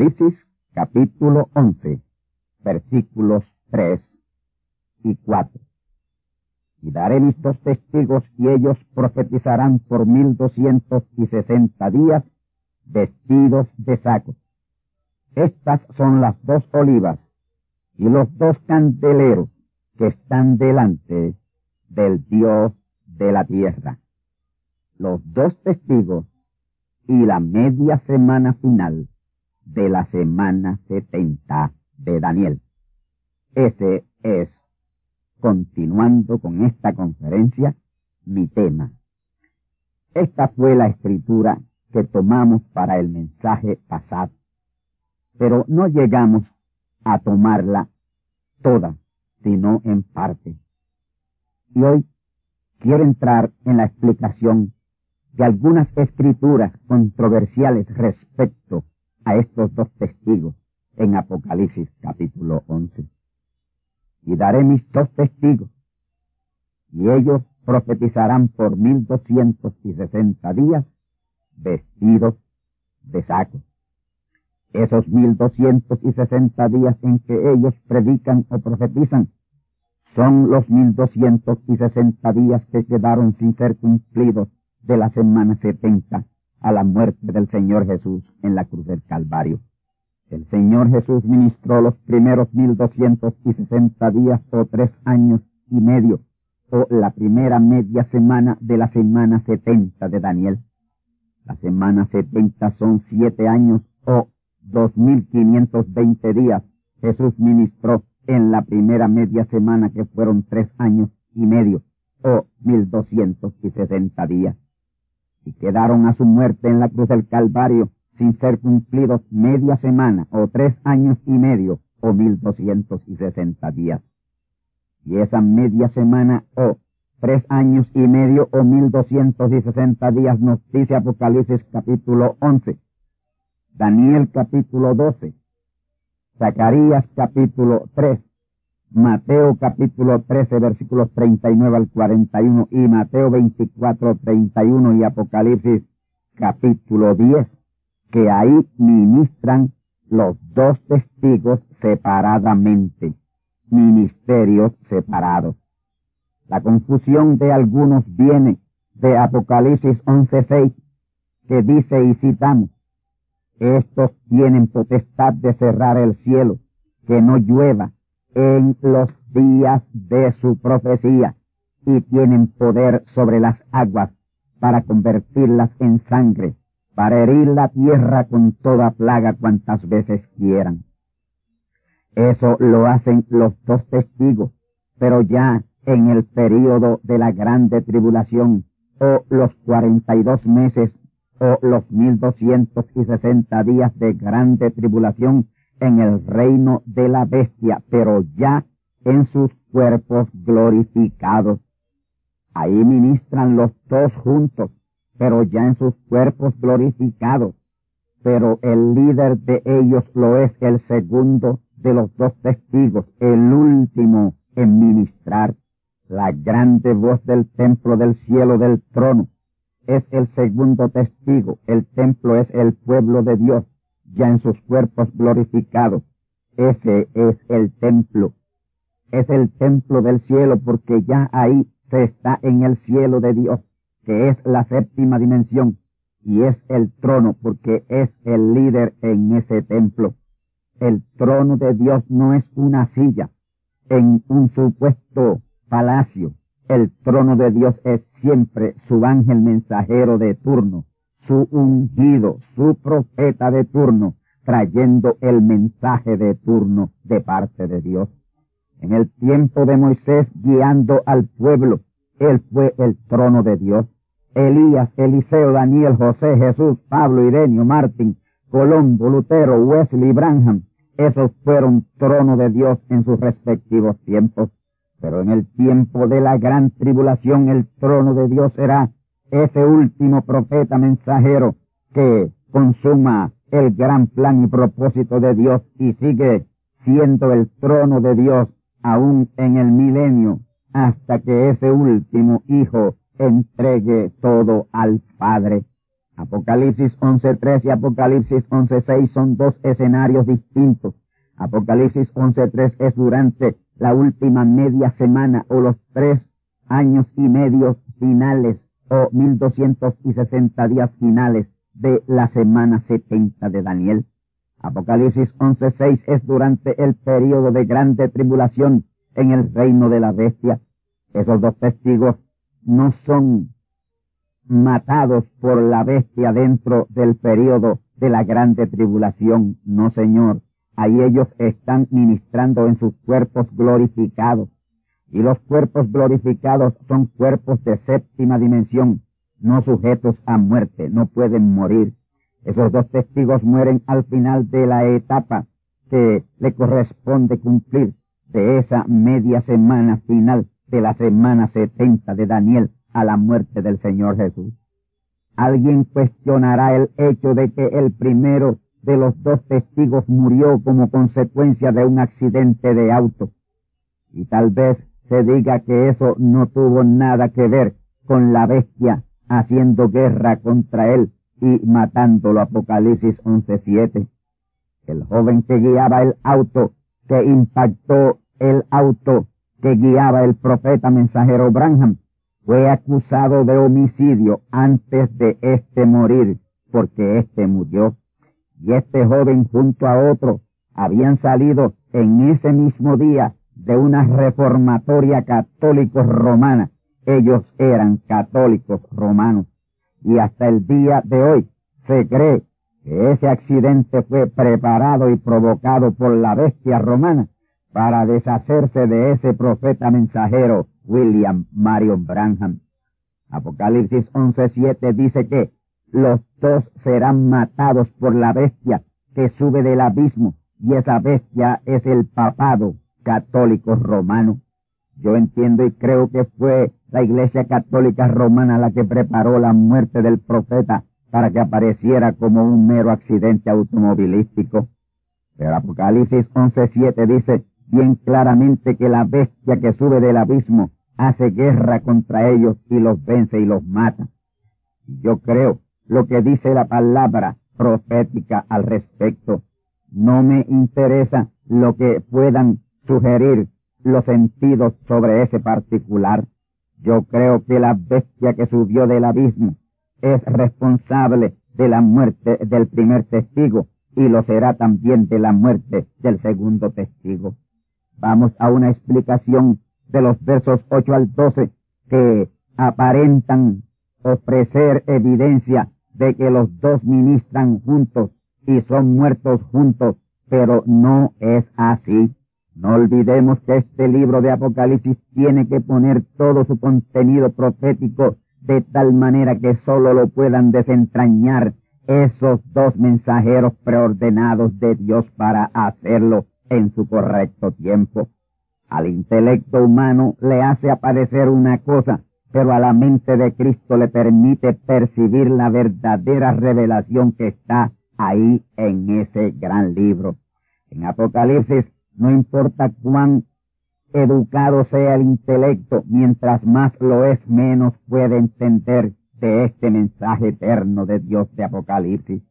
Apocalipsis capítulo 11, versículos 3 y 4. Y daré mis dos testigos y ellos profetizarán por mil doscientos y sesenta días vestidos de saco. Estas son las dos olivas y los dos candeleros que están delante del Dios de la tierra. Los dos testigos y la media semana final de la semana 70 de Daniel. Ese es, continuando con esta conferencia, mi tema. Esta fue la escritura que tomamos para el mensaje pasado, pero no llegamos a tomarla toda, sino en parte. Y hoy quiero entrar en la explicación de algunas escrituras controversiales respecto a estos dos testigos en Apocalipsis capítulo 11. Y daré mis dos testigos, y ellos profetizarán por mil doscientos y sesenta días vestidos de saco. Esos mil doscientos y sesenta días en que ellos predican o profetizan son los mil doscientos y sesenta días que quedaron sin ser cumplidos de la semana setenta a la muerte del Señor Jesús en la cruz del Calvario. El Señor Jesús ministró los primeros mil doscientos y sesenta días o tres años y medio, o la primera media semana de la semana setenta de Daniel. La semana setenta son siete años o dos mil quinientos veinte días. Jesús ministró en la primera media semana que fueron tres años y medio o mil doscientos y sesenta días y quedaron a su muerte en la cruz del Calvario sin ser cumplidos media semana o tres años y medio o mil doscientos y sesenta días. Y esa media semana o tres años y medio o mil doscientos y sesenta días nos dice Apocalipsis capítulo once, Daniel capítulo doce, Zacarías capítulo tres, Mateo capítulo 13 versículos 39 al 41 y Mateo 24 31 y Apocalipsis capítulo 10 que ahí ministran los dos testigos separadamente, ministerios separados. La confusión de algunos viene de Apocalipsis 11.6 que dice y citamos, estos tienen potestad de cerrar el cielo, que no llueva, en los días de su profecía y tienen poder sobre las aguas para convertirlas en sangre, para herir la tierra con toda plaga cuantas veces quieran. Eso lo hacen los dos testigos, pero ya en el período de la grande tribulación o los cuarenta y dos meses, o los mil doscientos y sesenta días de grande tribulación en el reino de la bestia, pero ya en sus cuerpos glorificados. Ahí ministran los dos juntos, pero ya en sus cuerpos glorificados. Pero el líder de ellos lo es el segundo de los dos testigos, el último en ministrar. La grande voz del templo del cielo del trono es el segundo testigo. El templo es el pueblo de Dios, ya en sus cuerpos glorificados. Ese es el templo. Es el templo del cielo porque ya ahí se está en el cielo de Dios, que es la séptima dimensión, y es el trono porque es el líder en ese templo. El trono de Dios no es una silla en un supuesto palacio. El trono de Dios es siempre su ángel mensajero de turno, su ungido, su profeta de turno, trayendo el mensaje de turno de parte de Dios. En el tiempo de Moisés guiando al pueblo, él fue el trono de Dios. Elías, Eliseo, Daniel, José, Jesús, Pablo, Irenio, Martín, Colombo, Lutero, Wesley, Branham, esos fueron trono de Dios en sus respectivos tiempos. Pero en el tiempo de la gran tribulación el trono de Dios será ese último profeta mensajero que consuma el gran plan y propósito de Dios y sigue siendo el trono de Dios aún en el milenio hasta que ese último hijo entregue todo al Padre. Apocalipsis 11.3 y Apocalipsis 11.6 son dos escenarios distintos. Apocalipsis 11.3 es durante la última media semana o los tres años y medio finales o 1260 días finales de la semana 70 de Daniel. Apocalipsis 11.6 es durante el periodo de grande tribulación en el reino de la bestia. Esos dos testigos no son matados por la bestia dentro del periodo de la grande tribulación. No, Señor. Ahí ellos están ministrando en sus cuerpos glorificados. Y los cuerpos glorificados son cuerpos de séptima dimensión, no sujetos a muerte, no pueden morir. Esos dos testigos mueren al final de la etapa que le corresponde cumplir de esa media semana final de la semana setenta de Daniel a la muerte del Señor Jesús. Alguien cuestionará el hecho de que el primero de los dos testigos murió como consecuencia de un accidente de auto. Y tal vez se diga que eso no tuvo nada que ver con la bestia haciendo guerra contra él y matándolo. Apocalipsis 11.7. El joven que guiaba el auto, que impactó el auto que guiaba el profeta mensajero Branham, fue acusado de homicidio antes de este morir, porque este murió. Y este joven junto a otro habían salido en ese mismo día de una reformatoria católico romana. Ellos eran católicos romanos. Y hasta el día de hoy se cree que ese accidente fue preparado y provocado por la bestia romana para deshacerse de ese profeta mensajero William Marion Branham. Apocalipsis 11.7 dice que los dos serán matados por la bestia que sube del abismo y esa bestia es el papado católico romano. Yo entiendo y creo que fue la Iglesia Católica Romana la que preparó la muerte del profeta para que apareciera como un mero accidente automovilístico. Pero Apocalipsis 11.7 dice bien claramente que la bestia que sube del abismo hace guerra contra ellos y los vence y los mata. Yo creo lo que dice la palabra profética al respecto. No me interesa lo que puedan sugerir los sentidos sobre ese particular. Yo creo que la bestia que subió del abismo es responsable de la muerte del primer testigo y lo será también de la muerte del segundo testigo. Vamos a una explicación de los versos 8 al 12 que aparentan ofrecer evidencia de que los dos ministran juntos y son muertos juntos, pero no es así. No olvidemos que este libro de Apocalipsis tiene que poner todo su contenido profético de tal manera que sólo lo puedan desentrañar esos dos mensajeros preordenados de Dios para hacerlo en su correcto tiempo. Al intelecto humano le hace aparecer una cosa, pero a la mente de Cristo le permite percibir la verdadera revelación que está ahí en ese gran libro. En Apocalipsis no importa cuán educado sea el intelecto, mientras más lo es, menos puede entender de este mensaje eterno de Dios de Apocalipsis.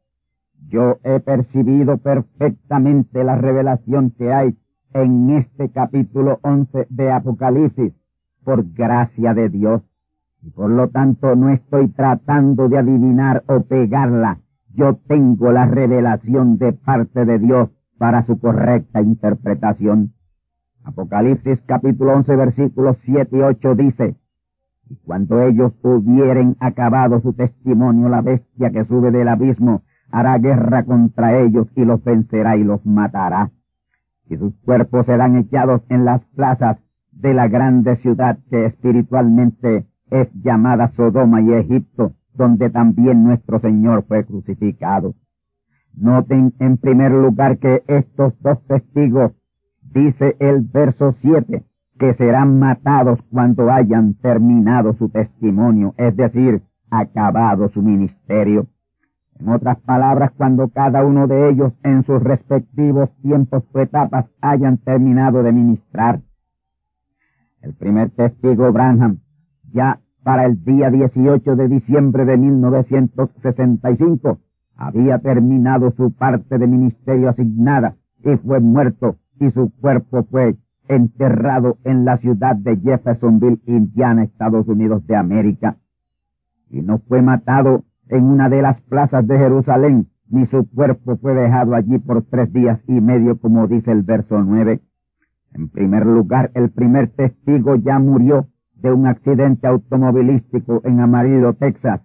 Yo he percibido perfectamente la revelación que hay en este capítulo 11 de Apocalipsis por gracia de Dios. Y por lo tanto no estoy tratando de adivinar o pegarla. Yo tengo la revelación de parte de Dios para su correcta interpretación. Apocalipsis capítulo 11 versículos 7 y 8 dice, y cuando ellos hubieren acabado su testimonio, la bestia que sube del abismo hará guerra contra ellos y los vencerá y los matará. Y sus cuerpos serán echados en las plazas de la grande ciudad que espiritualmente es llamada Sodoma y Egipto, donde también nuestro Señor fue crucificado. Noten en primer lugar que estos dos testigos, dice el verso 7, que serán matados cuando hayan terminado su testimonio, es decir, acabado su ministerio. En otras palabras, cuando cada uno de ellos en sus respectivos tiempos o etapas hayan terminado de ministrar. El primer testigo, Branham, ya para el día 18 de diciembre de 1965, había terminado su parte de ministerio asignada y fue muerto y su cuerpo fue enterrado en la ciudad de Jeffersonville, Indiana, Estados Unidos de América. Y no fue matado en una de las plazas de Jerusalén, ni su cuerpo fue dejado allí por tres días y medio, como dice el verso nueve. En primer lugar, el primer testigo ya murió de un accidente automovilístico en Amarillo, Texas,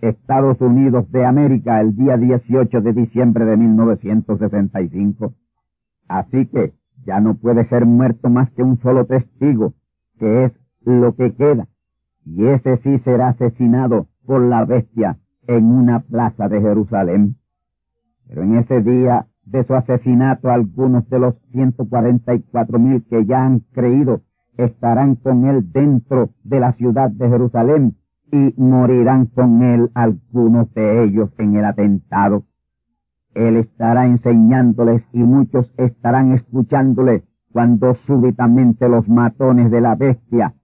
Estados Unidos de América, el día 18 de diciembre de 1965. Así que ya no puede ser muerto más que un solo testigo, que es lo que queda, y ese sí será asesinado por la bestia en una plaza de Jerusalén. Pero en ese día de su asesinato algunos de los 144 mil que ya han creído estarán con él dentro de la ciudad de Jerusalén y morirán con él algunos de ellos en el atentado. Él estará enseñándoles y muchos estarán escuchándole cuando súbitamente los matones de la bestia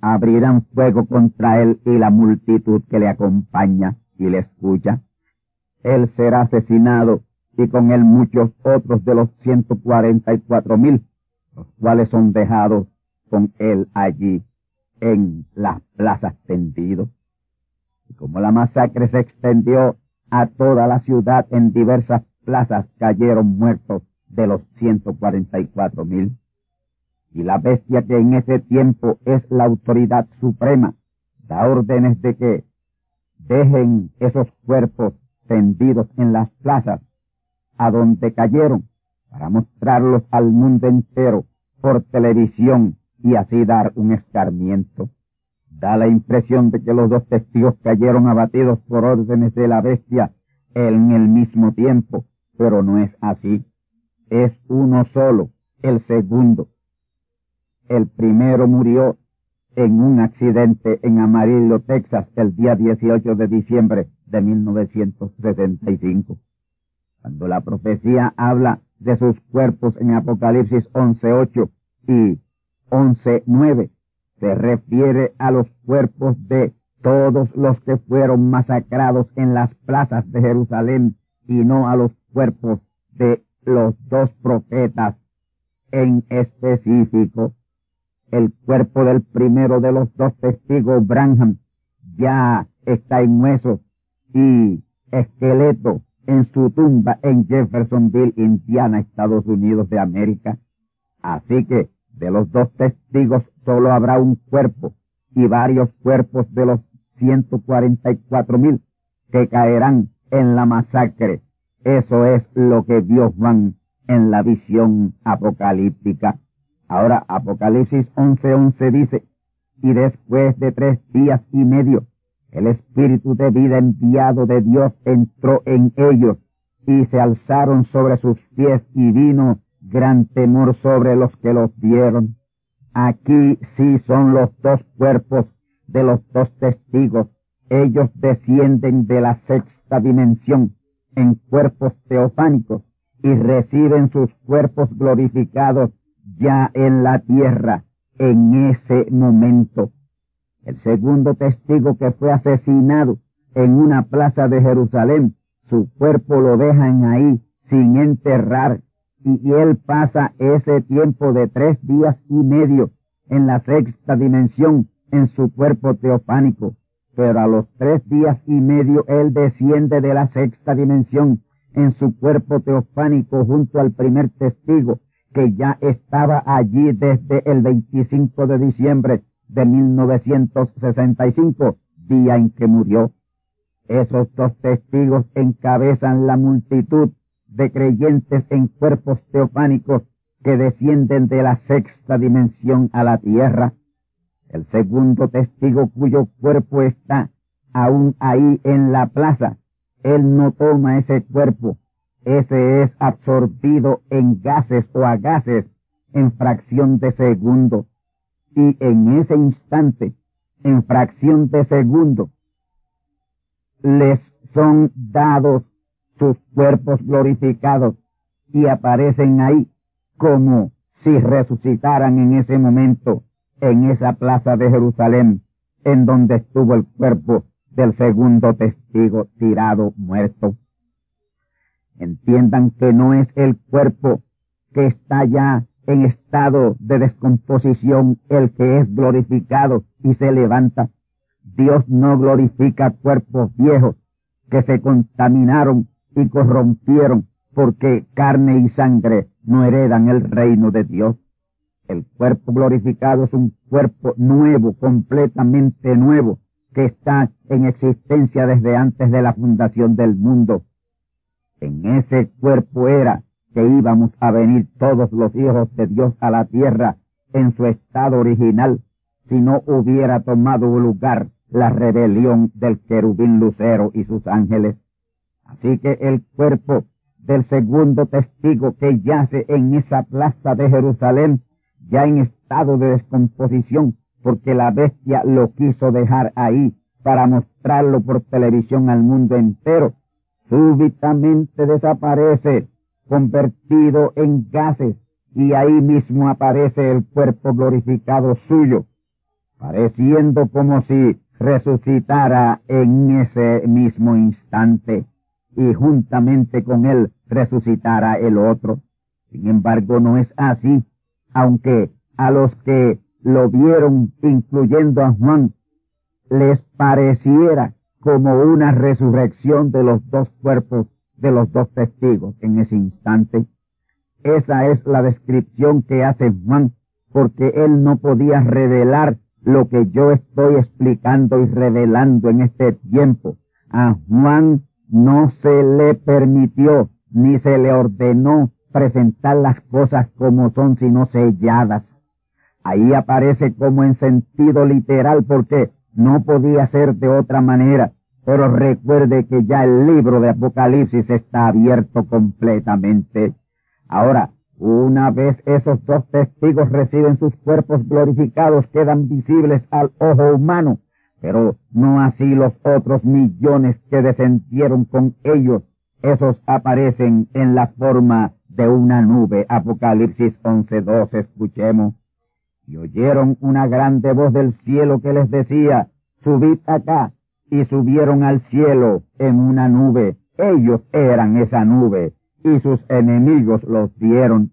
abrirán fuego contra él y la multitud que le acompaña y le escucha. Él será asesinado y con él muchos otros de los ciento cuarenta y cuatro mil, los cuales son dejados con él allí en las plazas tendidos. Y como la masacre se extendió a toda la ciudad en diversas plazas cayeron muertos de los 144 mil. Y la bestia que en ese tiempo es la autoridad suprema da órdenes de que dejen esos cuerpos tendidos en las plazas a donde cayeron para mostrarlos al mundo entero por televisión y así dar un escarmiento. Da la impresión de que los dos testigos cayeron abatidos por órdenes de la bestia en el mismo tiempo, pero no es así. Es uno solo, el segundo. El primero murió en un accidente en Amarillo, Texas, el día 18 de diciembre de 1975. Cuando la profecía habla de sus cuerpos en Apocalipsis 11.8 y 11.9, se refiere a los cuerpos de todos los que fueron masacrados en las plazas de Jerusalén y no a los cuerpos de los dos profetas en específico. El cuerpo del primero de los dos testigos, Branham, ya está en y esqueleto en su tumba en Jeffersonville, Indiana, Estados Unidos de América. Así que de los dos testigos solo habrá un cuerpo y varios cuerpos de los 144 mil que caerán en la masacre. Eso es lo que Dios van en la visión apocalíptica. Ahora Apocalipsis 11:11 dice, y después de tres días y medio El Espíritu de vida enviado de Dios entró en ellos y se alzaron sobre sus pies y vino gran temor sobre los que los vieron. Aquí sí son los dos cuerpos de los dos testigos. Ellos descienden de la sexta dimensión en cuerpos teofánicos y reciben sus cuerpos glorificados ya en la tierra en ese momento. El segundo testigo que fue asesinado en una plaza de Jerusalén, su cuerpo lo dejan ahí sin enterrar y él pasa ese tiempo de tres días y medio en la sexta dimensión en su cuerpo teofánico. Pero a los tres días y medio él desciende de la sexta dimensión en su cuerpo teofánico junto al primer testigo que ya estaba allí desde el 25 de diciembre de 1965, día en que murió. Esos dos testigos encabezan la multitud de creyentes en cuerpos teofánicos que descienden de la sexta dimensión a la tierra. El segundo testigo cuyo cuerpo está aún ahí en la plaza, él no toma ese cuerpo, ese es absorbido en gases o a gases en fracción de segundo. Y en ese instante, en fracción de segundo, les son dados sus cuerpos glorificados y aparecen ahí como si resucitaran en ese momento en esa plaza de Jerusalén en donde estuvo el cuerpo del segundo testigo tirado muerto. Entiendan que no es el cuerpo que está ya en estado de descomposición el que es glorificado y se levanta. Dios no glorifica cuerpos viejos que se contaminaron y corrompieron porque carne y sangre no heredan el reino de Dios. El cuerpo glorificado es un cuerpo nuevo, completamente nuevo, que está en existencia desde antes de la fundación del mundo. En ese cuerpo era que íbamos a venir todos los hijos de Dios a la tierra en su estado original, si no hubiera tomado lugar la rebelión del querubín lucero y sus ángeles. Así que el cuerpo del segundo testigo que yace en esa plaza de Jerusalén, ya en estado de descomposición, porque la bestia lo quiso dejar ahí para mostrarlo por televisión al mundo entero, súbitamente desaparece, convertido en gases, y ahí mismo aparece el cuerpo glorificado suyo, pareciendo como si resucitara en ese mismo instante y juntamente con él resucitará el otro. Sin embargo, no es así, aunque a los que lo vieron, incluyendo a Juan, les pareciera como una resurrección de los dos cuerpos de los dos testigos en ese instante. Esa es la descripción que hace Juan, porque él no podía revelar lo que yo estoy explicando y revelando en este tiempo. A Juan no se le permitió ni se le ordenó presentar las cosas como son, sino selladas. Ahí aparece como en sentido literal porque no podía ser de otra manera. Pero recuerde que ya el libro de Apocalipsis está abierto completamente. Ahora, una vez esos dos testigos reciben sus cuerpos glorificados, quedan visibles al ojo humano pero no así los otros millones que descendieron con ellos. Esos aparecen en la forma de una nube. Apocalipsis 11.2, escuchemos. Y oyeron una grande voz del cielo que les decía, subid acá, y subieron al cielo en una nube. Ellos eran esa nube, y sus enemigos los vieron.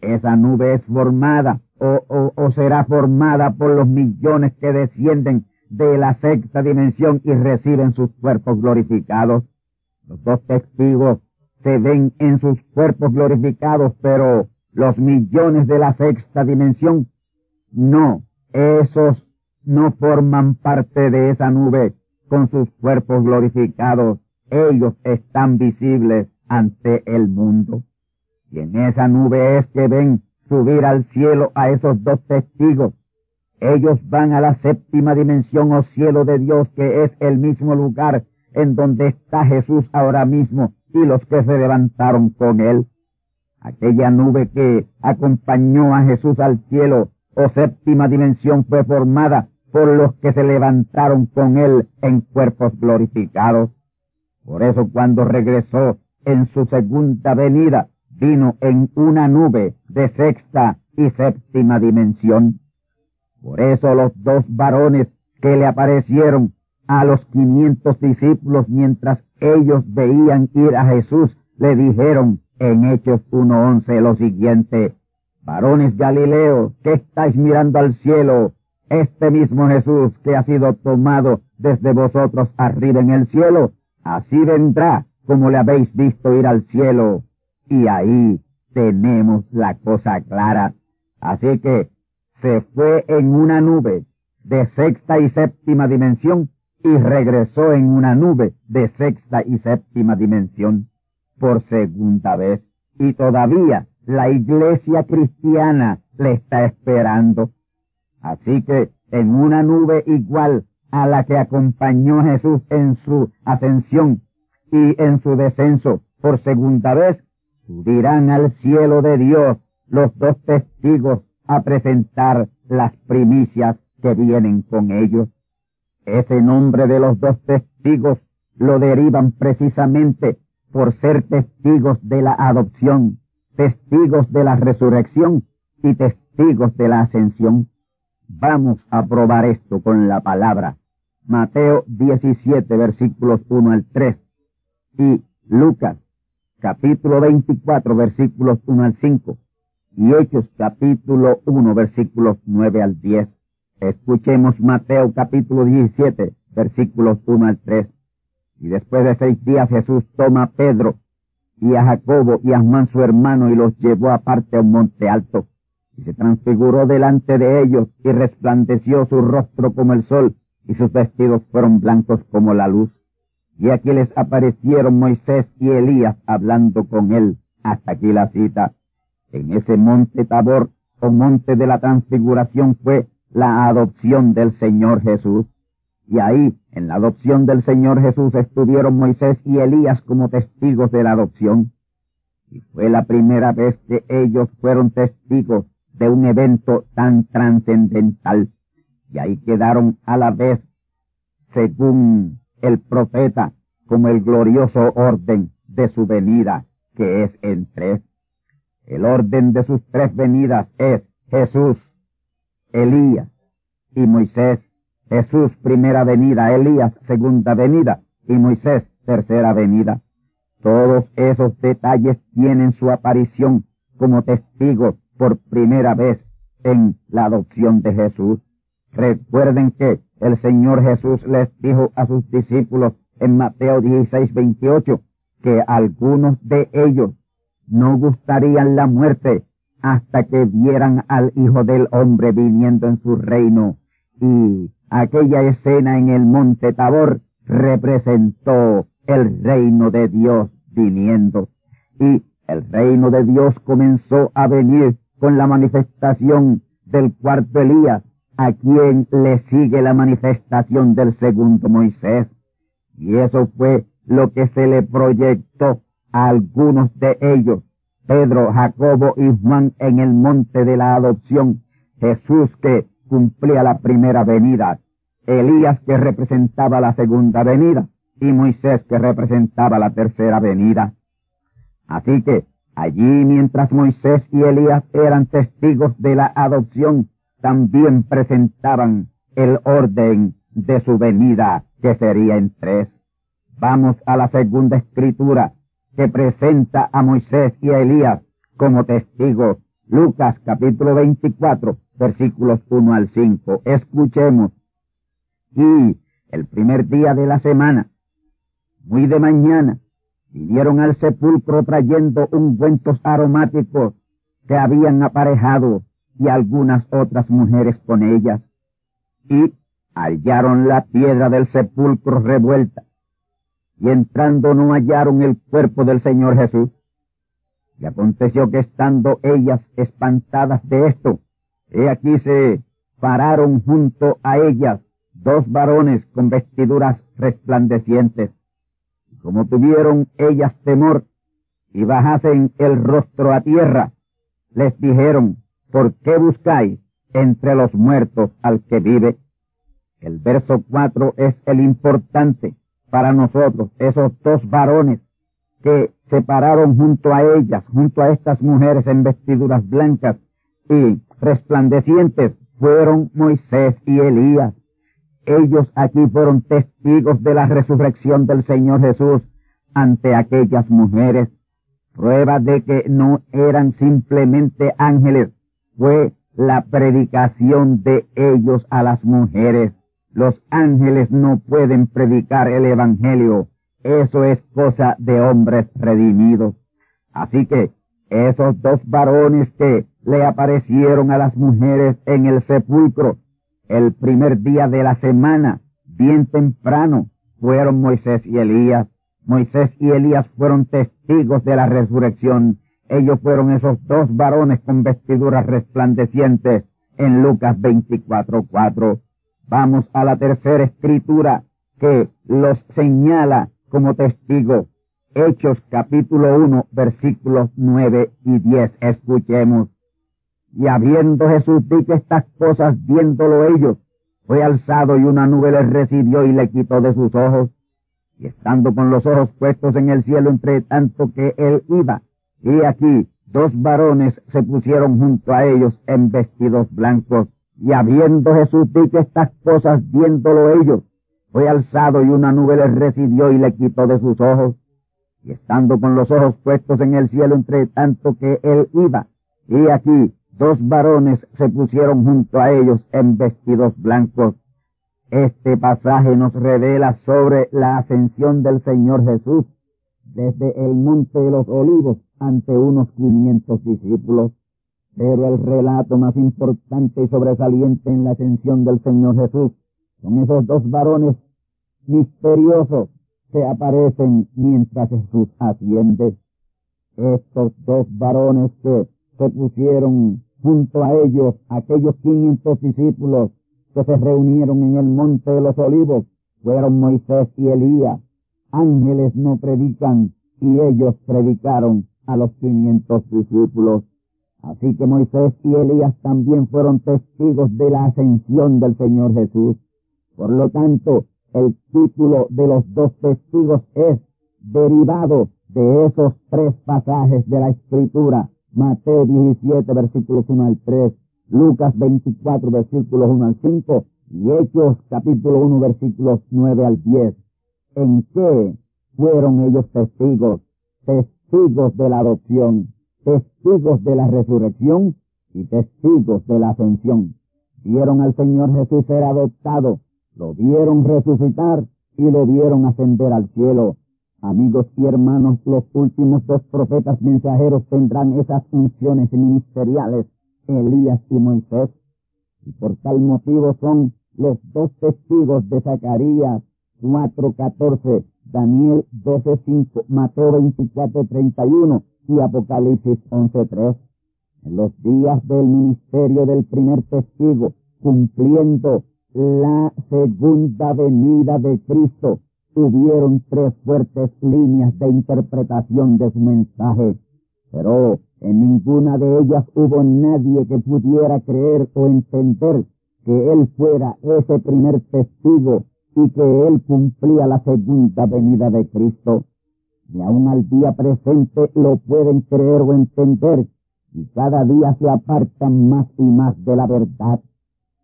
Esa nube es formada, o, o, o será formada por los millones que descienden de la sexta dimensión y reciben sus cuerpos glorificados. Los dos testigos se ven en sus cuerpos glorificados, pero los millones de la sexta dimensión no, esos no forman parte de esa nube con sus cuerpos glorificados. Ellos están visibles ante el mundo. Y en esa nube es que ven subir al cielo a esos dos testigos Ellos van a la séptima dimensión o cielo de Dios, que es el mismo lugar en donde está Jesús ahora mismo y los que se levantaron con él. Aquella nube que acompañó a Jesús al cielo o séptima dimensión fue formada por los que se levantaron con él en cuerpos glorificados. Por eso cuando regresó en su segunda venida, vino en una nube de sexta y séptima dimensión. Por eso los dos varones que le aparecieron a los quinientos discípulos mientras ellos veían ir a Jesús, le dijeron en Hechos 1.11 lo siguiente, varones Galileos, que estáis mirando al cielo, este mismo Jesús que ha sido tomado desde vosotros arriba en el cielo, así vendrá como le habéis visto ir al cielo. Y ahí tenemos la cosa clara. Así que se fue en una nube de sexta y séptima dimensión y regresó en una nube de sexta y séptima dimensión por segunda vez. Y todavía la iglesia cristiana le está esperando. Así que en una nube igual a la que acompañó Jesús en su ascensión y en su descenso por segunda vez, subirán al cielo de Dios los dos testigos a presentar las primicias que vienen con ellos. Ese nombre de los dos testigos lo derivan precisamente por ser testigos de la adopción, testigos de la resurrección y testigos de la ascensión. Vamos a probar esto con la palabra. Mateo 17 versículos 1 al 3 y Lucas capítulo 24 versículos 1 al 5 y Hechos capítulo 1 versículos 9 al 10. Escuchemos Mateo capítulo 17 versículos 1 al 3. Y después de seis días Jesús toma a Pedro y a Jacobo y a Juan su hermano y los llevó aparte a un monte alto. Y se transfiguró delante de ellos y resplandeció su rostro como el sol y sus vestidos fueron blancos como la luz. Y aquí les aparecieron Moisés y Elías hablando con él. Hasta aquí la cita. En ese monte Tabor o monte de la transfiguración fue la adopción del Señor Jesús. Y ahí, en la adopción del Señor Jesús, estuvieron Moisés y Elías como testigos de la adopción. Y fue la primera vez que ellos fueron testigos de un evento tan trascendental. Y ahí quedaron a la vez, según el profeta, como el glorioso orden de su venida, que es en tres. El orden de sus tres venidas es Jesús, Elías y Moisés. Jesús primera venida, Elías segunda venida y Moisés tercera venida. Todos esos detalles tienen su aparición como testigos por primera vez en la adopción de Jesús. Recuerden que el Señor Jesús les dijo a sus discípulos en Mateo 16, 28 que algunos de ellos no gustarían la muerte hasta que vieran al Hijo del Hombre viniendo en su reino y aquella escena en el monte Tabor representó el reino de Dios viniendo. Y el reino de Dios comenzó a venir con la manifestación del cuarto Elías, a quien le sigue la manifestación del segundo Moisés. Y eso fue lo que se le proyectó algunos de ellos, Pedro, Jacobo y Juan en el monte de la adopción, Jesús que cumplía la primera venida, Elías que representaba la segunda venida y Moisés que representaba la tercera venida. Así que allí mientras Moisés y Elías eran testigos de la adopción, también presentaban el orden de su venida que sería en tres. Vamos a la segunda escritura que presenta a Moisés y a Elías como testigos. Lucas capítulo 24 versículos 1 al 5. Escuchemos. Y el primer día de la semana, muy de mañana, vinieron al sepulcro trayendo ungüentos aromáticos que habían aparejado y algunas otras mujeres con ellas. Y hallaron la piedra del sepulcro revuelta. Y entrando no hallaron el cuerpo del Señor Jesús. Y aconteció que estando ellas espantadas de esto, He aquí se pararon junto a ellas dos varones con vestiduras resplandecientes. Como tuvieron ellas temor y bajasen el rostro a tierra, les dijeron, ¿por qué buscáis entre los muertos al que vive? El verso cuatro es el importante para nosotros, esos dos varones que se pararon junto a ellas, junto a estas mujeres en vestiduras blancas y resplandecientes, fueron Moisés y Elías. Ellos aquí fueron testigos de la resurrección del Señor Jesús ante aquellas mujeres. Prueba de que no eran simplemente ángeles, fue la predicación de ellos a las mujeres. Los ángeles no pueden predicar el Evangelio. Eso es cosa de hombres redimidos. Así que esos dos varones que le aparecieron a las mujeres en el sepulcro el primer día de la semana, bien temprano, fueron Moisés y Elías. Moisés y Elías fueron testigos de la resurrección. Ellos fueron esos dos varones con vestiduras resplandecientes en Lucas 24.4. Vamos a la tercera escritura que los señala como testigo. Hechos capítulo 1 versículos 9 y 10. Escuchemos. Y habiendo Jesús dicho estas cosas, viéndolo ellos, fue alzado y una nube le recibió y le quitó de sus ojos. Y estando con los ojos puestos en el cielo entre tanto que él iba, y aquí dos varones se pusieron junto a ellos en vestidos blancos, y habiendo Jesús dicho estas cosas, viéndolo ellos, fue alzado y una nube le recibió y le quitó de sus ojos. Y estando con los ojos puestos en el cielo entre tanto que él iba, y aquí dos varones se pusieron junto a ellos en vestidos blancos. Este pasaje nos revela sobre la ascensión del Señor Jesús desde el monte de los olivos ante unos quinientos discípulos. Pero el relato más importante y sobresaliente en la ascensión del Señor Jesús son esos dos varones misteriosos que aparecen mientras Jesús asciende. Estos dos varones que se pusieron junto a ellos aquellos quinientos discípulos que se reunieron en el monte de los olivos fueron Moisés y Elías. Ángeles no predican y ellos predicaron a los quinientos discípulos. Así que Moisés y Elías también fueron testigos de la ascensión del Señor Jesús. Por lo tanto, el título de los dos testigos es derivado de esos tres pasajes de la Escritura. Mateo 17, versículos 1 al 3, Lucas 24, versículos 1 al 5 y Hechos capítulo 1, versículos 9 al 10. ¿En qué fueron ellos testigos? Testigos de la adopción testigos de la resurrección y testigos de la ascensión. Vieron al Señor Jesús ser adoptado, lo vieron resucitar y lo vieron ascender al cielo. Amigos y hermanos, los últimos dos profetas mensajeros tendrán esas funciones ministeriales, Elías y Moisés. Y por tal motivo son los dos testigos de Zacarías 4.14, Daniel 12.5, Mateo 24.31 y Apocalipsis 11.3. En los días del ministerio del primer testigo, cumpliendo la segunda venida de Cristo, tuvieron tres fuertes líneas de interpretación de su mensaje, pero en ninguna de ellas hubo nadie que pudiera creer o entender que él fuera ese primer testigo y que él cumplía la segunda venida de Cristo ni aun al día presente lo pueden creer o entender, y cada día se apartan más y más de la verdad.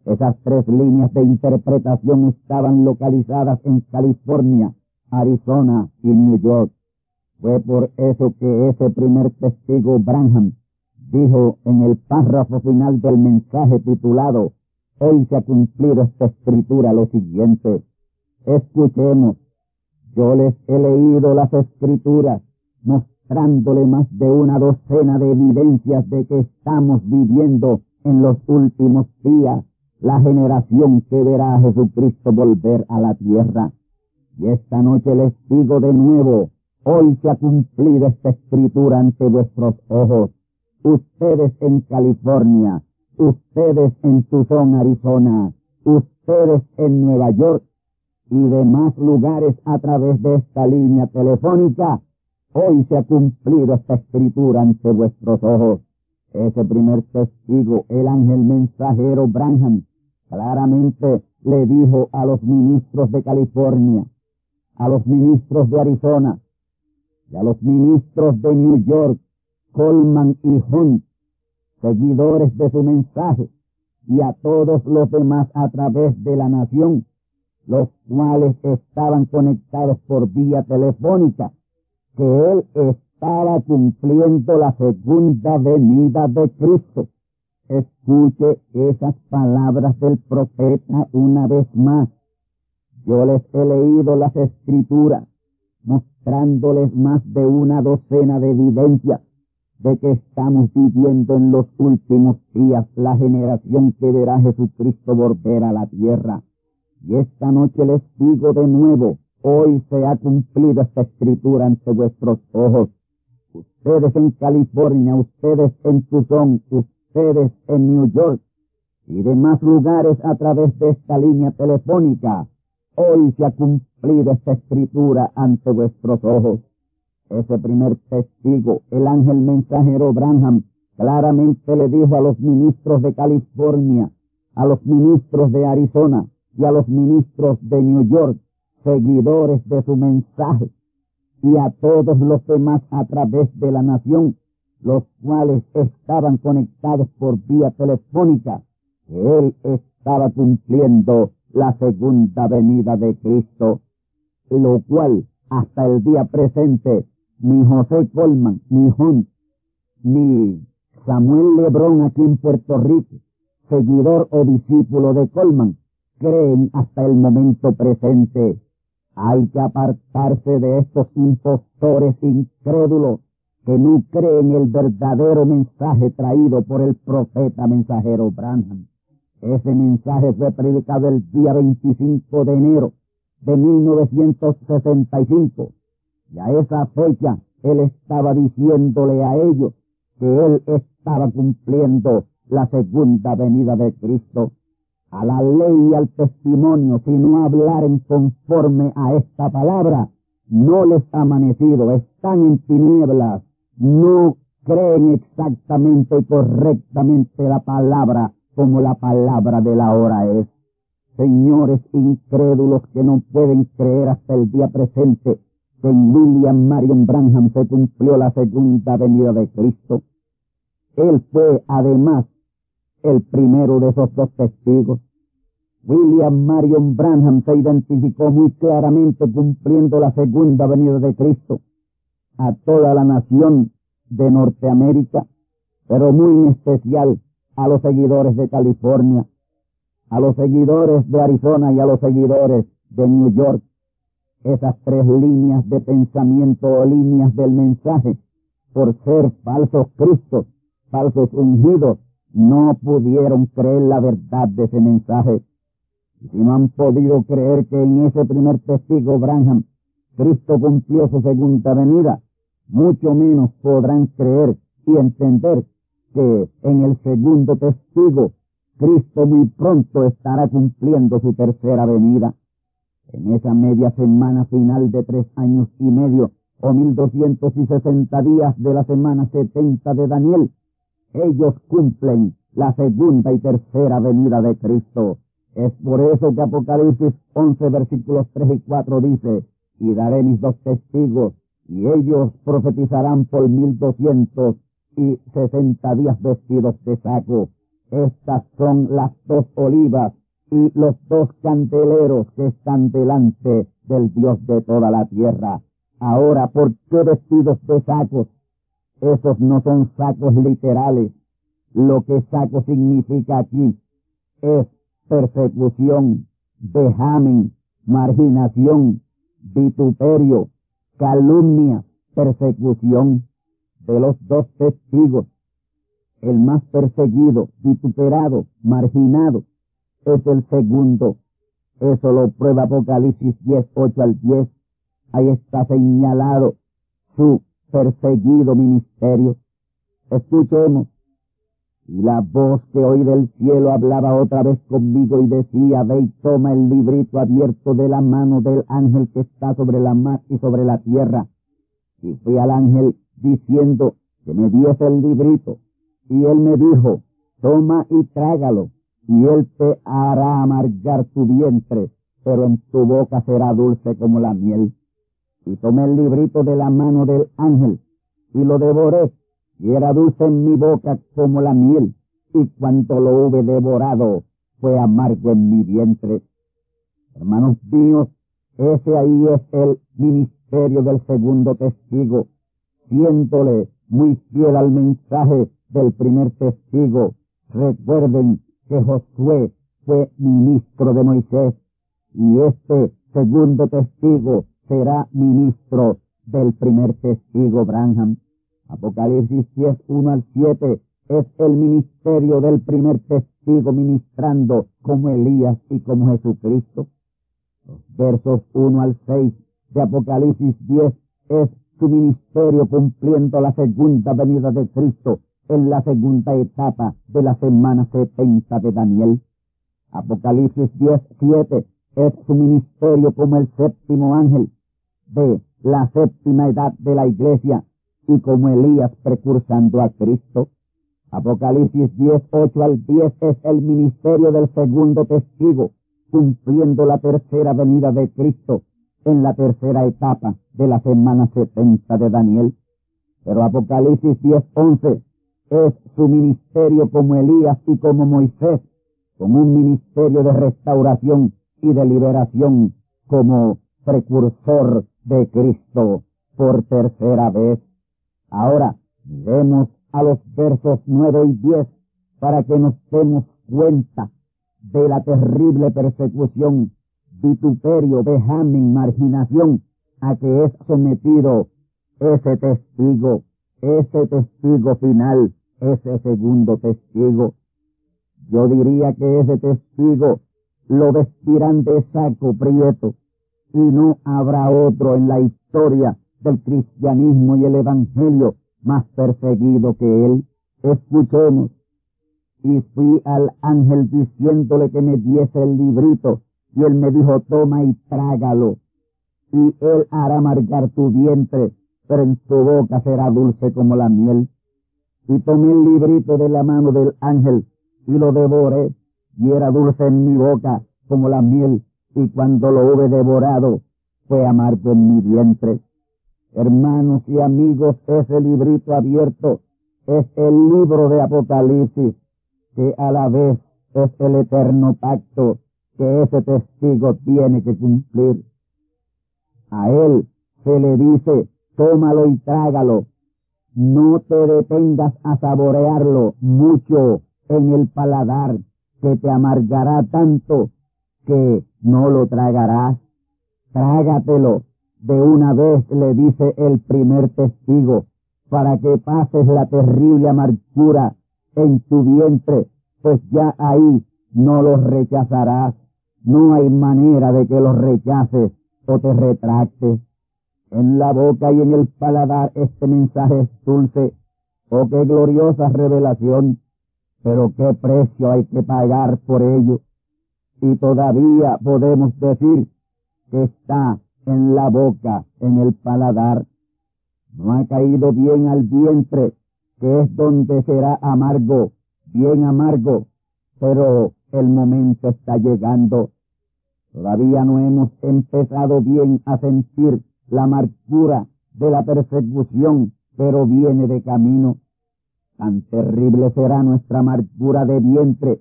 Esas tres líneas de interpretación estaban localizadas en California, Arizona y New York. Fue por eso que ese primer testigo Branham dijo en el párrafo final del mensaje titulado Hoy se ha cumplido esta escritura lo siguiente. Escuchemos yo les he leído las escrituras mostrándole más de una docena de evidencias de que estamos viviendo en los últimos días la generación que verá a Jesucristo volver a la tierra. Y esta noche les digo de nuevo, hoy se ha cumplido esta escritura ante vuestros ojos. Ustedes en California, ustedes en Tucson, Arizona, ustedes en Nueva York y demás lugares a través de esta línea telefónica, hoy se ha cumplido esta escritura ante vuestros ojos. Ese primer testigo, el ángel mensajero Branham, claramente le dijo a los ministros de California, a los ministros de Arizona y a los ministros de New York, Coleman y Hunt, seguidores de su mensaje, y a todos los demás a través de la nación, los cuales estaban conectados por vía telefónica, que él estaba cumpliendo la segunda venida de Cristo. Escuche esas palabras del profeta una vez más. Yo les he leído las escrituras, mostrándoles más de una docena de evidencias de que estamos viviendo en los últimos días la generación que verá a Jesucristo volver a la tierra. Y esta noche les digo de nuevo, hoy se ha cumplido esta escritura ante vuestros ojos. Ustedes en California, ustedes en Tucson, ustedes en New York y demás lugares a través de esta línea telefónica, hoy se ha cumplido esta escritura ante vuestros ojos. Ese primer testigo, el ángel mensajero Branham, claramente le dijo a los ministros de California, a los ministros de Arizona y a los ministros de New York, seguidores de su mensaje, y a todos los demás a través de la nación, los cuales estaban conectados por vía telefónica, que él estaba cumpliendo la segunda venida de Cristo, lo cual hasta el día presente ni José Colman, ni Hunt, ni Samuel Lebrón aquí en Puerto Rico, seguidor o discípulo de Colman, creen hasta el momento presente. Hay que apartarse de estos impostores incrédulos que no creen el verdadero mensaje traído por el profeta mensajero Branham. Ese mensaje fue predicado el día 25 de enero de 1965 y a esa fecha él estaba diciéndole a ellos que él estaba cumpliendo la segunda venida de Cristo. A la ley y al testimonio, si no hablaren conforme a esta palabra, no les ha amanecido, están en tinieblas, no creen exactamente y correctamente la palabra como la palabra de la hora es. Señores incrédulos que no pueden creer hasta el día presente en William Marion Branham se cumplió la segunda venida de Cristo. Él fue además el primero de esos dos testigos. William Marion Branham se identificó muy claramente cumpliendo la segunda venida de Cristo a toda la nación de Norteamérica, pero muy en especial a los seguidores de California, a los seguidores de Arizona y a los seguidores de New York esas tres líneas de pensamiento o líneas del mensaje, por ser falsos cristos, falsos ungidos, no pudieron creer la verdad de ese mensaje. Si no han podido creer que en ese primer testigo Branham, Cristo cumplió su segunda venida, mucho menos podrán creer y entender que en el segundo testigo, Cristo muy pronto estará cumpliendo su tercera venida. En esa media semana final de tres años y medio o mil doscientos y sesenta días de la semana setenta de Daniel, ellos cumplen la segunda y tercera venida de Cristo. Es por eso que Apocalipsis 11 versículos 3 y 4 dice, y daré mis dos testigos, y ellos profetizarán por mil doscientos y sesenta días vestidos de saco. Estas son las dos olivas y los dos candeleros que están delante del Dios de toda la tierra. Ahora, ¿por qué vestidos de sacos? Esos no son sacos literales. Lo que saco significa aquí es persecución, vejamen, marginación, vituperio, calumnia, persecución de los dos testigos. El más perseguido, vituperado, marginado, es el segundo. Eso lo prueba Apocalipsis 10, 8 al 10. Ahí está señalado su perseguido ministerio. Escuchemos. Y la voz que oí del cielo hablaba otra vez conmigo y decía, ve y toma el librito abierto de la mano del ángel que está sobre la mar y sobre la tierra. Y fui al ángel diciendo que me diese el librito. Y él me dijo, toma y trágalo, y él te hará amargar tu vientre, pero en tu boca será dulce como la miel. Y tomé el librito de la mano del ángel, y lo devoré, y era dulce en mi boca como la miel, y cuanto lo hube devorado, fue amargo en mi vientre. Hermanos míos, ese ahí es el ministerio del segundo testigo, siéndole muy fiel al mensaje del primer testigo. Recuerden que Josué fue ministro de Moisés y este segundo testigo será ministro del primer testigo Branham. Apocalipsis 10, 1 al 7 es el ministerio del primer testigo ministrando como Elías y como Jesucristo. Los versos 1 al 6 de Apocalipsis 10 es su ministerio cumpliendo la segunda venida de Cristo en la segunda etapa de la semana 70 de Daniel. Apocalipsis 10, 7 es su ministerio como el séptimo ángel de la séptima edad de la iglesia y como Elías precursando a Cristo. Apocalipsis 10, 8 al 10 es el ministerio del segundo testigo, cumpliendo la tercera venida de Cristo en la tercera etapa de la semana 70 de Daniel. Pero Apocalipsis 10, 11 es su ministerio como Elías y como Moisés, como un ministerio de restauración y de liberación como precursor de Cristo por tercera vez. Ahora, miremos a los versos nueve y diez para que nos demos cuenta de la terrible persecución, vituperio, vejamen, marginación a que es sometido ese testigo, ese testigo final, ese segundo testigo. Yo diría que ese testigo lo vestirán de saco prieto y no habrá otro en la historia del cristianismo y el evangelio más perseguido que él. Escuchemos. Y fui al ángel diciéndole que me diese el librito y él me dijo, toma y trágalo y él hará amargar tu vientre, pero en tu boca será dulce como la miel. Y tomé el librito de la mano del ángel y lo devoré y era dulce en mi boca como la miel y cuando lo hube devorado fue amargo en mi vientre. Hermanos y amigos, ese librito abierto es el libro de Apocalipsis, que a la vez es el eterno pacto que ese testigo tiene que cumplir. A él se le dice, tómalo y trágalo. No te detengas a saborearlo mucho en el paladar, que te amargará tanto que no lo tragarás. Trágatelo de una vez, le dice el primer testigo, para que pases la terrible amargura en tu vientre, pues ya ahí no lo rechazarás. No hay manera de que lo rechaces o te retractes. En la boca y en el paladar este mensaje es dulce. Oh, qué gloriosa revelación. Pero qué precio hay que pagar por ello y todavía podemos decir que está en la boca, en el paladar. No ha caído bien al vientre, que es donde será amargo, bien amargo, pero el momento está llegando. Todavía no hemos empezado bien a sentir la amargura de la persecución, pero viene de camino. Tan terrible será nuestra amargura de vientre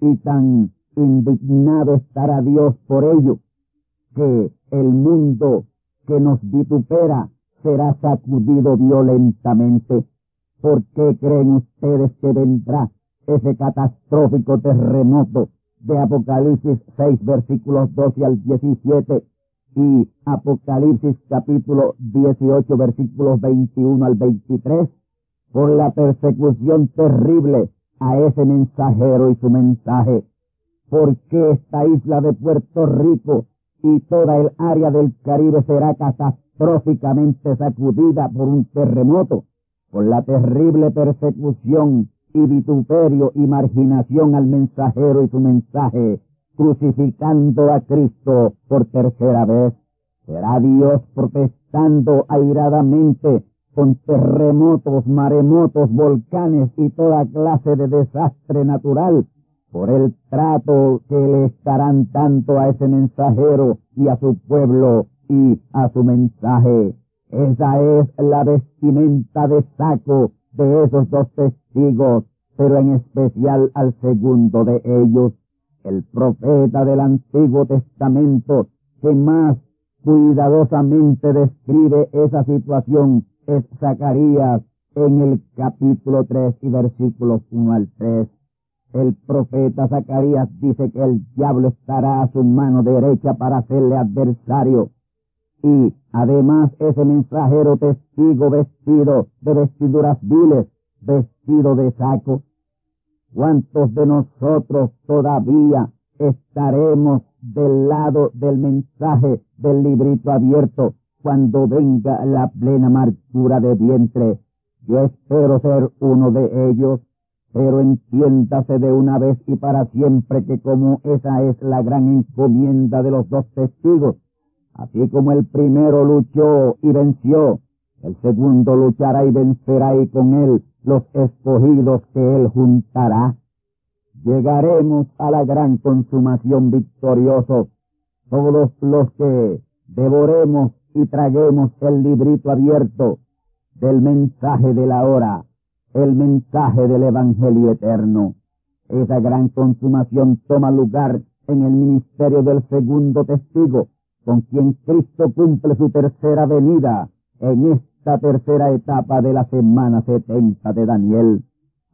y tan indignado estará Dios por ello, que el mundo que nos vitupera será sacudido violentamente. ¿Por qué creen ustedes que vendrá ese catastrófico terremoto de Apocalipsis 6 versículos 12 al 17 y Apocalipsis capítulo 18 versículos 21 al 23? Por la persecución terrible a ese mensajero y su mensaje ¿Por qué esta isla de Puerto Rico y toda el área del Caribe será catastróficamente sacudida por un terremoto, por la terrible persecución y vituperio y marginación al mensajero y su mensaje, crucificando a Cristo por tercera vez. Será Dios protestando airadamente con terremotos, maremotos, volcanes y toda clase de desastre natural por el trato que le estarán tanto a ese mensajero y a su pueblo y a su mensaje. Esa es la vestimenta de saco de esos dos testigos, pero en especial al segundo de ellos, el profeta del Antiguo Testamento, que más cuidadosamente describe esa situación es Zacarías en el capítulo 3 y versículos 1 al 3. El profeta Zacarías dice que el diablo estará a su mano derecha para hacerle adversario. Y además ese mensajero testigo vestido de vestiduras viles, vestido de saco. ¿Cuántos de nosotros todavía estaremos del lado del mensaje del librito abierto cuando venga la plena amargura de vientre. Yo espero ser uno de ellos, pero entiéndase de una vez y para siempre que como esa es la gran encomienda de los dos testigos, así como el primero luchó y venció, el segundo luchará y vencerá y con él los escogidos que él juntará. Llegaremos a la gran consumación victorioso, todos los que devoremos y traguemos el librito abierto del mensaje de la hora, el mensaje del Evangelio eterno. Esa gran consumación toma lugar en el ministerio del segundo testigo, con quien Cristo cumple su tercera venida en esta tercera etapa de la semana setenta de Daniel.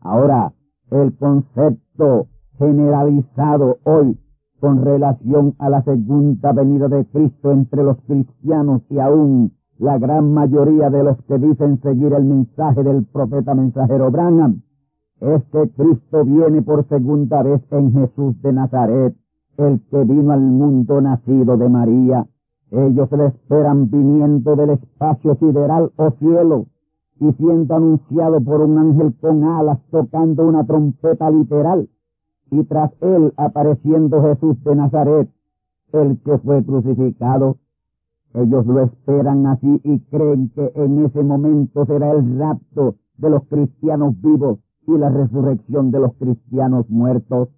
Ahora, el concepto generalizado hoy con relación a la segunda venida de Cristo entre los cristianos y aún la gran mayoría de los que dicen seguir el mensaje del profeta mensajero Branham, es que Cristo viene por segunda vez en Jesús de Nazaret, el que vino al mundo nacido de María. Ellos le esperan viniendo del espacio sideral o cielo y siendo anunciado por un ángel con alas tocando una trompeta literal y tras él apareciendo Jesús de Nazaret, el que fue crucificado. Ellos lo esperan así y creen que en ese momento será el rapto de los cristianos vivos y la resurrección de los cristianos muertos.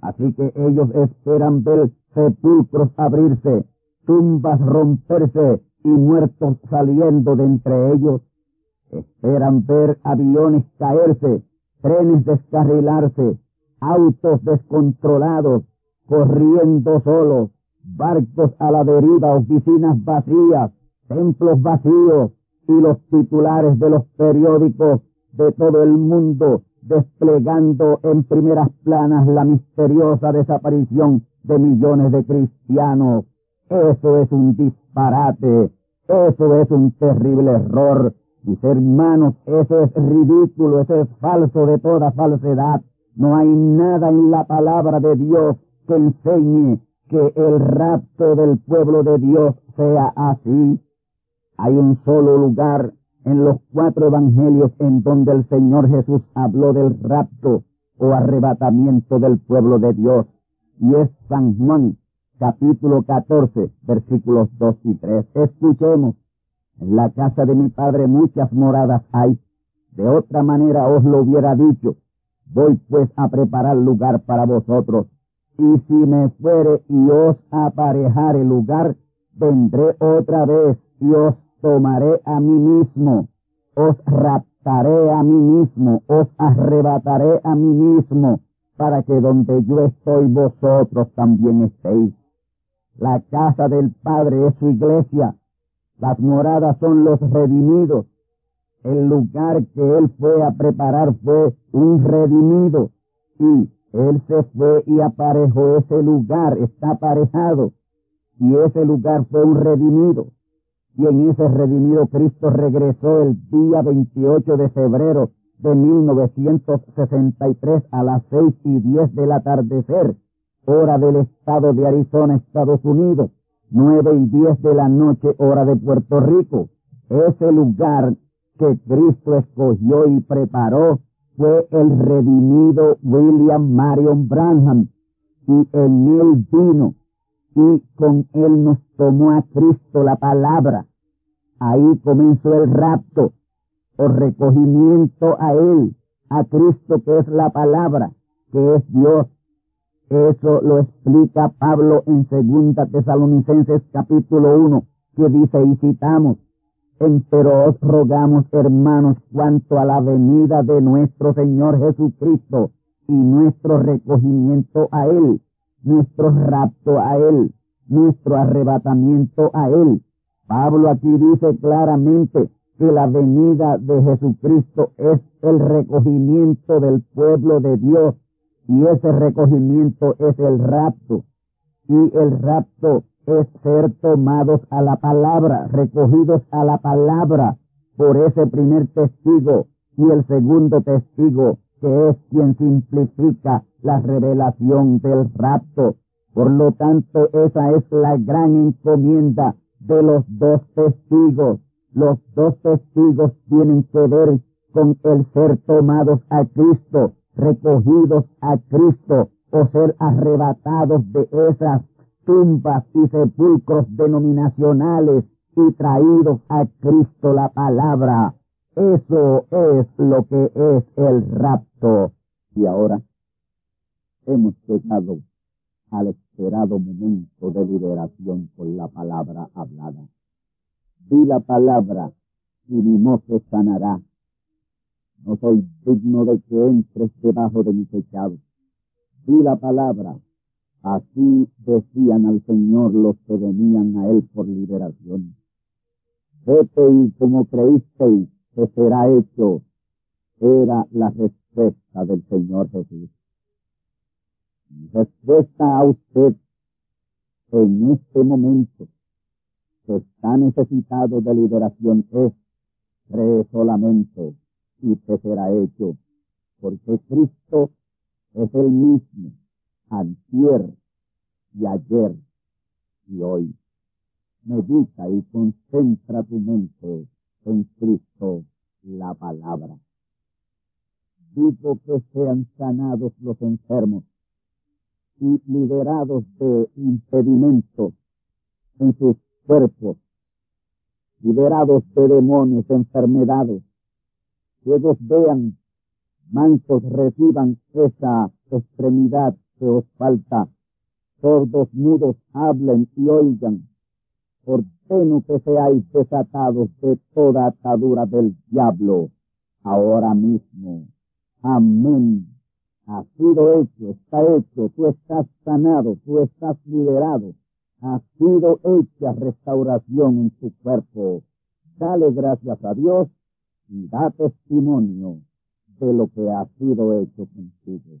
Así que ellos esperan ver sepulcros abrirse, tumbas romperse y muertos saliendo de entre ellos. Esperan ver aviones caerse, trenes descarrilarse, autos descontrolados, corriendo solos, barcos a la deriva, oficinas vacías, templos vacíos y los titulares de los periódicos de todo el mundo desplegando en primeras planas la misteriosa desaparición de millones de cristianos. Eso es un disparate, eso es un terrible error. Mis hermanos, eso es ridículo, eso es falso de toda falsedad. No hay nada en la palabra de Dios que enseñe que el rapto del pueblo de Dios sea así. Hay un solo lugar en los cuatro evangelios en donde el Señor Jesús habló del rapto o arrebatamiento del pueblo de Dios. Y es San Juan, capítulo 14, versículos 2 y 3. Escuchemos. En la casa de mi Padre muchas moradas hay. De otra manera os lo hubiera dicho Voy pues a preparar lugar para vosotros. Y si me fuere y os aparejare lugar, vendré otra vez y os tomaré a mí mismo, os raptaré a mí mismo, os arrebataré a mí mismo, para que donde yo estoy vosotros también estéis. La casa del Padre es su iglesia, las moradas son los redimidos, el lugar que él fue a preparar fue un redimido y él se fue y aparejó ese lugar, está aparejado y ese lugar fue un redimido. Y en ese redimido Cristo regresó el día 28 de febrero de 1963 a las seis y diez del atardecer, hora del estado de Arizona, Estados Unidos, nueve y diez de la noche, hora de Puerto Rico. Ese lugar que Cristo escogió y preparó fue el redimido William Marion Branham y en él vino y con él nos tomó a Cristo la palabra. Ahí comenzó el rapto o recogimiento a él, a Cristo que es la palabra, que es Dios. Eso lo explica Pablo en Segunda Tesalonicenses capítulo 1, que dice y citamos, pero os rogamos, hermanos, cuanto a la venida de nuestro Señor Jesucristo y nuestro recogimiento a Él, nuestro rapto a Él, nuestro arrebatamiento a Él. Pablo aquí dice claramente que la venida de Jesucristo es el recogimiento del pueblo de Dios y ese recogimiento es el rapto. Y el rapto es ser tomados a la palabra, recogidos a la palabra por ese primer testigo y el segundo testigo que es quien simplifica la revelación del rapto. Por lo tanto, esa es la gran encomienda de los dos testigos. Los dos testigos tienen que ver con el ser tomados a Cristo, recogidos a Cristo o ser arrebatados de esas tumbas y sepulcros denominacionales y traídos a Cristo la palabra. Eso es lo que es el rapto. Y ahora hemos llegado al esperado momento de liberación por la palabra hablada. Di la palabra y mi mozo sanará. No soy digno de que entres debajo de mi pecado. Di la palabra Así decían al Señor los que venían a Él por liberación. Vete y como creísteis que será hecho, era la respuesta del Señor Jesús. Respuesta a usted en este momento que está necesitado de liberación es cree solamente y te será hecho, porque Cristo es el mismo antier y ayer y hoy. Medita y concentra tu mente en Cristo la palabra. Digo que sean sanados los enfermos y liberados de impedimentos en sus cuerpos, liberados de demonios, enfermedades, que ellos vean, mansos reciban esa extremidad que os falta. Sordos mudos hablen y oigan. Ordeno que seáis desatados de toda atadura del diablo ahora mismo. Amén. Ha sido hecho, está hecho, tú estás sanado, tú estás liberado. Ha sido hecha restauración en tu cuerpo. Dale gracias a Dios y da testimonio de lo que ha sido hecho contigo.